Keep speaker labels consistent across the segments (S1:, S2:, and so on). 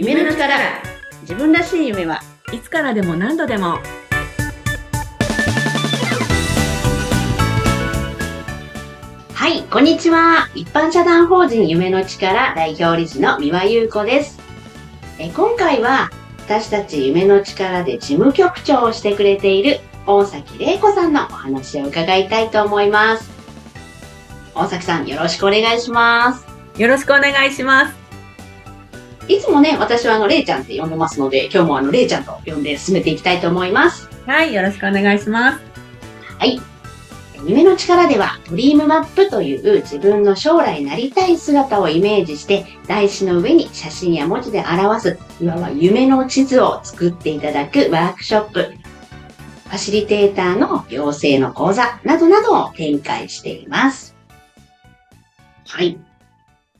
S1: 夢の力。自分らしい夢はい
S2: つからでも何度でも。
S1: はいこんにちは。一般社団法人夢の力代表理事の三輪優子です。え今回は私たち夢の力で事務局長をしてくれている大崎玲子さんのお話を伺いたいと思います。大崎さんよろしくお願いします。
S2: よろしくお願いします。
S1: いつもね、私はあの、れいちゃんって呼んでますので、今日もあの、れいちゃんと呼んで進めていきたいと思います。
S2: はいよろしくお願いします
S1: はい。夢の力では、ドリームマップという自分の将来なりたい姿をイメージして、台紙の上に写真や文字で表す、いわば夢の地図を作っていただくワークショップ、ファシリテーターの養成の講座などなどを展開しています。はい。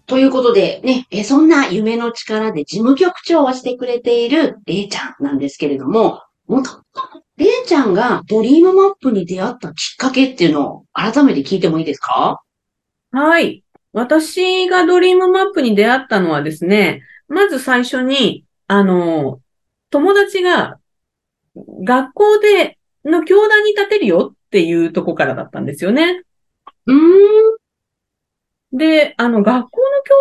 S1: ということで、ね、えそんな夢の力で事務局長をしてくれているれいちゃんなんですけれども、もともとれいちゃんがドリームマップに出会ったきっかけっていうのを改めて聞いてもいいですか？
S2: はい私がドリームマップに出会ったのはですねまず最初にあの友達が学校での教壇に立てるよっていうとこからだったんですよね。
S1: うーん。
S2: で、あの、学校の教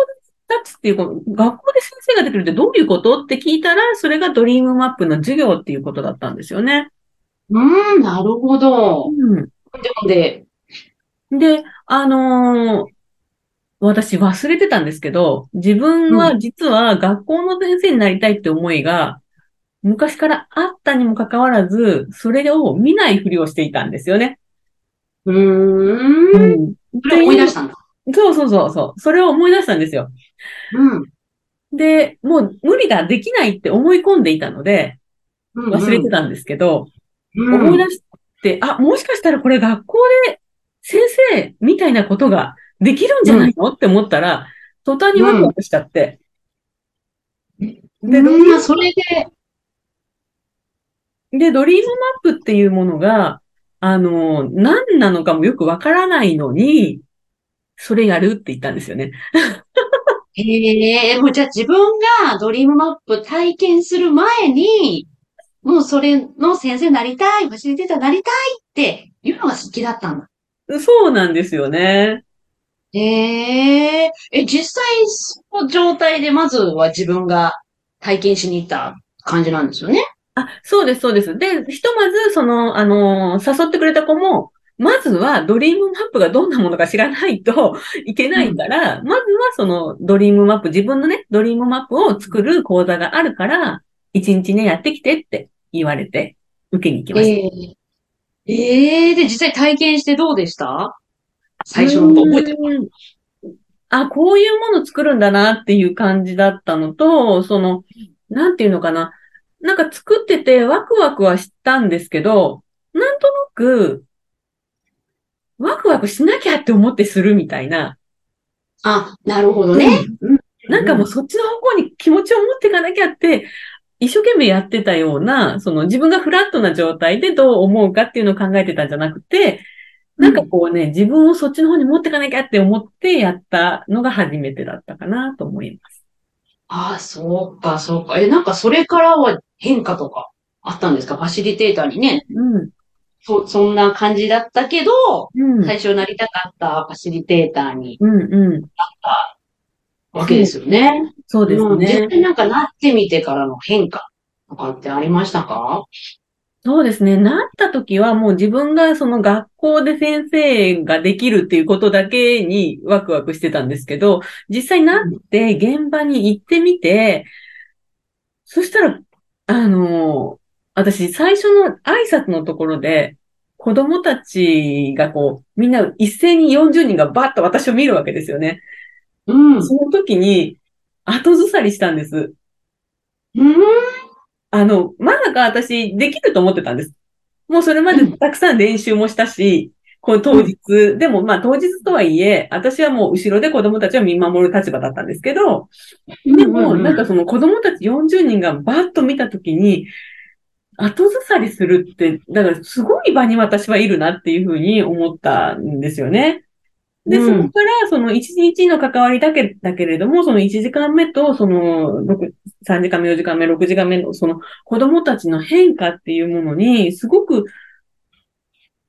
S2: 壇立つっていうか、学校で先生ができるってどういうことって聞いたら、それがドリームマップの授業っていうことだったんですよね。
S1: うーん、なるほど。
S2: うん。
S1: で、で、
S2: で、あのー私忘れてたんですけど、自分は実は学校の先生になりたいって思いが、昔からあったにもかかわらず、それを見ないふりをしていたんですよね。
S1: うーん。
S2: ん。
S1: それ思い出したんだ。
S2: そうそうそうそう。それを思い出したんですよ。
S1: うん。
S2: で、もう無理だ、できないって思い込んでいたので、
S1: うん
S2: 忘れてたんですけど、
S1: うん
S2: 思い出して、あ、もしかしたらこれ学校で先生みたいなことができるんじゃないの、って思ったら、途端にワクワクしちゃって。で、ドリ
S1: うん、それで、
S2: で、ドリームマップっていうものが、あの、何なのかもよくわからないのに、それやるって言ったんですよね。
S1: へえ、もうじゃあ自分がドリームマップ体験する前に、もうそれの先生になりたい、ファシリテーターになりたいっていうのが好きだったんだ。
S2: そうなんですよね。
S1: へえ、え、実際その状態でまずは自分が体験しに行った感じなんですよね。
S2: あ、そうです、そうです。で、ひとまず、その、あの、誘ってくれた子も、まずはドリームマップがどんなものか知らないといけないから、まずはそのドリームマップ、自分のね、ドリームマップを作る講座があるから、一日ね、やってきてって言われて、受けに行きました。
S1: ええええで、実際体験してどうでした？最初の覚えてる
S2: るあ、こういうもの作るんだなっていう感じだったのと、その、なんていうのかな。なんか作っててワクワクはしたんですけど、なんとなく、ワクワクしなきゃって思ってするみたいな。
S1: あ、なるほどね。うん
S2: なんかもうそっちの方向に気持ちを持っていかなきゃって、一生懸命やってたような、その自分がフラットな状態でどう思うかっていうのを考えてたんじゃなくて、なんかこうね、自分をそっちの方に持っていかなきゃって思ってやったのが初めてだったかなと思います。
S1: ああ、そうか、そうか。え、なんかそれからは変化とかあったんですか？ファシリテーターにね。
S2: うん。
S1: そ、そんな感じだったけど、
S2: うん。
S1: 最初なりたかったファシリテーターに
S2: うんうん。
S1: わけですよね。
S2: そうです
S1: うん実
S2: ね。
S1: 際なんかなってみてからの変化とかってありましたか？
S2: そうですね。なった時はもう自分がその学校で先生ができるっていうことだけにワクワクしてたんですけど、実際なって現場に行ってみて、そしたら、あの、私最初の挨拶のところで、子供たちがこう、みんな一斉に40人がバッと私を見るわけですよね。
S1: うん。
S2: その時に後ずさりしたんです。
S1: うん。
S2: あの、まさか私できると思ってたんです。もうそれまでたくさん練習もしたし、こう当日、でもまあ当日とはいえ、私はもう後ろで子供たちを見守る立場だったんですけど、でもなんかその子供たち40人がバッと見たときに、後ずさりするって、だからすごい場に私はいるなっていうふうに思ったんですよね。で、
S1: うん
S2: そこから、その1日の関わりだけだけれども、その1時間目と、その6 3時間目、4時間目、6時間目の、その子供たちの変化っていうものに、すごく、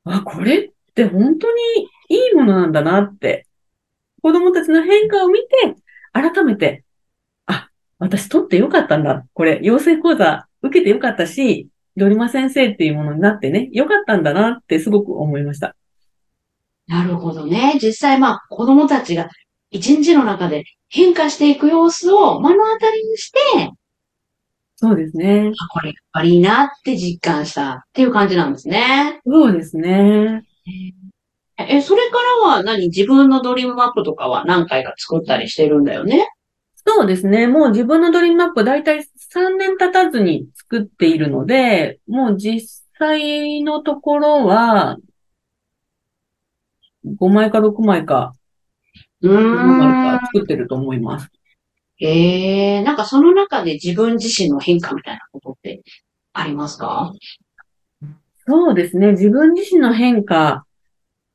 S2: あ、これって本当にいいものなんだなって、子供たちの変化を見て、改めて、あ、私取ってよかったんだ。これ、養成講座受けてよかったし、ドリマ先生っていうものになってね、よかったんだなってすごく思いました。
S1: なるほどね。実際まあ子供たちが一日の中で変化していく様子を目の当たりにして、
S2: そうですね。
S1: あこれやっぱりいいなって実感したっていう感じなんですね。
S2: そうですね。
S1: え、それからは何？自分のドリームマップとかは何回か作ったりしてるんだよね？
S2: そうですね。もう自分のドリームマップだいたい3年経たずに作っているので、もう実際のところは、5枚か6枚か、
S1: う
S2: 6枚
S1: ーん
S2: か。作ってると思います。
S1: ええなんかその中で自分自身の変化みたいなことってありますか？
S2: そうですね。自分自身の変化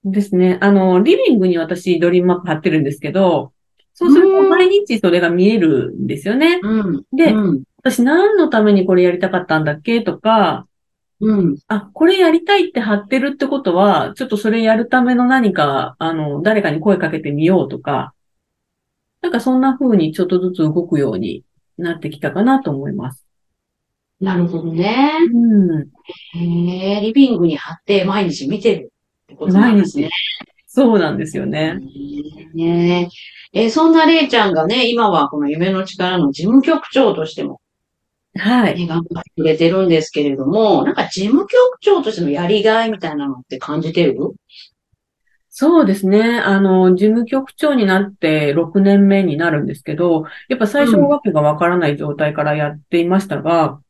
S2: ですね。あの、リビングに私ドリームマップ貼ってるんですけど、そうすると
S1: うん
S2: 毎日それが見えるんですよね。
S1: うん。
S2: で、
S1: うん。
S2: 私何のためにこれやりたかったんだっけ？とか、
S1: うん。
S2: あ、これやりたいって貼ってるってことは、ちょっとそれやるための何か、あの、誰かに声かけてみようとか、なんかそんな風にちょっとずつ動くようになってきたかなと思います。
S1: なるほどね。
S2: うん。
S1: へえ、リビングに貼って毎日見てるってことなんですね。
S2: そうなんですよね。
S1: ねえーそんなれいちゃんがね、今はこの夢の力の事務局長としても、
S2: はい。
S1: ね、頑張ってくれてるんですけれども、なんか事務局長としてのやりがいみたいなのって感じてる？
S2: そうですね。あの、事務局長になって6年目になるんですけど、やっぱ最初
S1: うん
S2: わけがわからない状態からやっていましたが、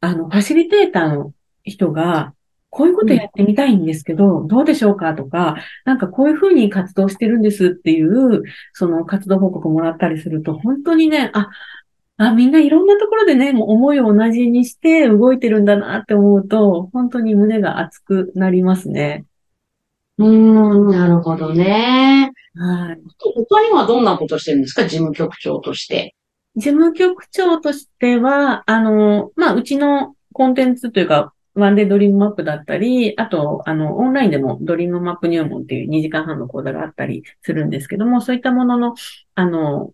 S2: あの、ファシリテーターの人が、こういうことやってみたいんですけど、どうでしょうかとか、なんかこういうふうに活動してるんですっていう、その活動報告もらったりすると、本当にね、あ、あ、みんないろんなところでね、もう思いを同じにして動いてるんだなって思うと、本当に胸が熱くなりますね。
S1: うーん、なるほどね。
S2: はい。
S1: 他にはどんなことしてるんですか？事務局長として。
S2: 事務局長としては、あの、まあ、うちのコンテンツというか、ワンデードリームマップだったり、あと、あの、オンラインでもドリームマップ入門っていう2時間半の講座があったりするんですけども、そういったものの、あの、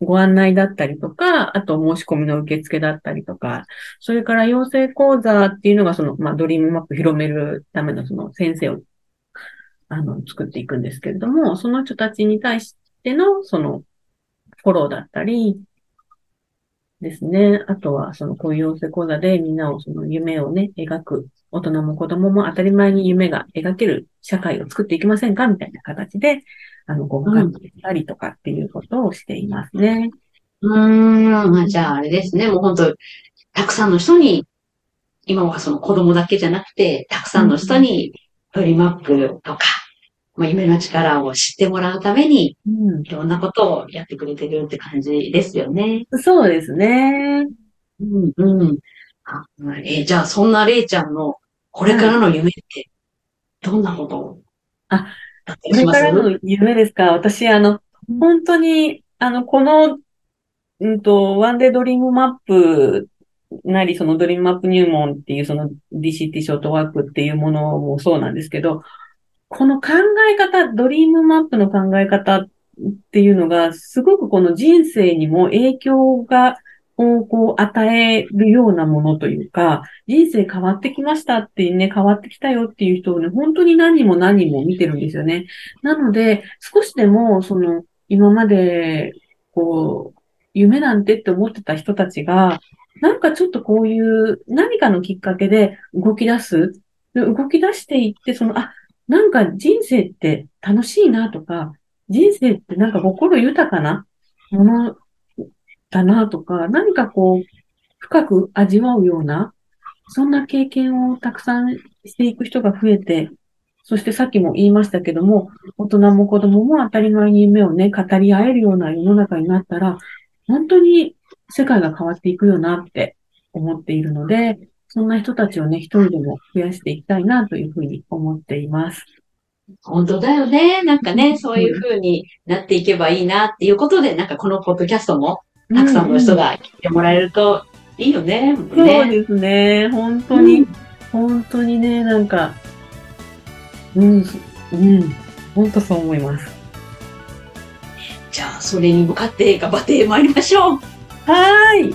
S2: ご案内だったりとか、あと申し込みの受付だったりとか、それから養成講座っていうのがその、まあ、ドリームマップ広めるためのその先生を、あの、作っていくんですけれども、その人たちに対しての、その、フォローだったり、ですね。あとは、その、こういう養成講座でみんなをその夢をね、描く。大人も子供も当たり前に夢が描ける社会を作っていきませんかみたいな形で、あの、ご関係したりとかっていうことをしていますね。
S1: うーん、まあじゃああれですね、もう本当たくさんの人に、今はその子供だけじゃなくて、たくさんの人にドリマップとか、まあ、夢の力を知ってもらうために、
S2: うん。
S1: いろんなことをやってくれてるって感じですよね。
S2: そうですね。
S1: うん、うん。あえーじゃあそんなれいちゃんのこれからの夢って、どんなことを？
S2: あ、これからの夢ですか？私、あの、本当に、あの、この、うんと、ワンデードリームマップなり、そのドリームマップ入門っていう、その DCT ショートワークっていうものもそうなんですけど、この考え方、ドリームマップの考え方っていうのが、すごくこの人生にも影響が、をこう与えるようなものというか、人生変わってきましたってね、変わってきたよっていう人をね、本当に何も何も見てるんですよね。なので、少しでも、その、今まで、こう、夢なんてって思ってた人たちが、なんかちょっとこういう何かのきっかけで動き出す。動き出していって、その、あ、なんか人生って楽しいなとか、人生ってなんか心豊かなものだなとか、何かこう、深く味わうような、そんな経験をたくさんしていく人が増えて、そしてさっきも言いましたけども、大人も子供も当たり前に夢をね、語り合えるような世の中になったら、本当に世界が変わっていくよなって思っているので、そんな人たちをね、一人でも増やしていきたいなというふうに思っています。
S1: 本当だよね。なんかね、そういう風になっていけばいいなっていうことで、なんかこのポッドキャストもたくさんの人が聞いてもらえるといいよね。
S2: うんそう
S1: ね
S2: ですね。本当に、
S1: うん
S2: 本当にね、なんか、うん、うん、本当そう思います。
S1: じゃあ、それに向かって頑張ってまいりましょう。
S2: はーい。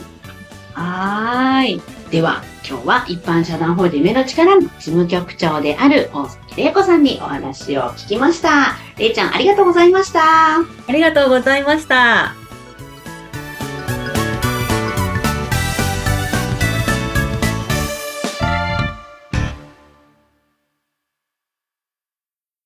S1: はーい。では、今日は一般社団法人夢の力の事務局長である大崎玲子さんにお話を聞きました。れいちゃん、ありがとうございました。
S2: ありがとうございました。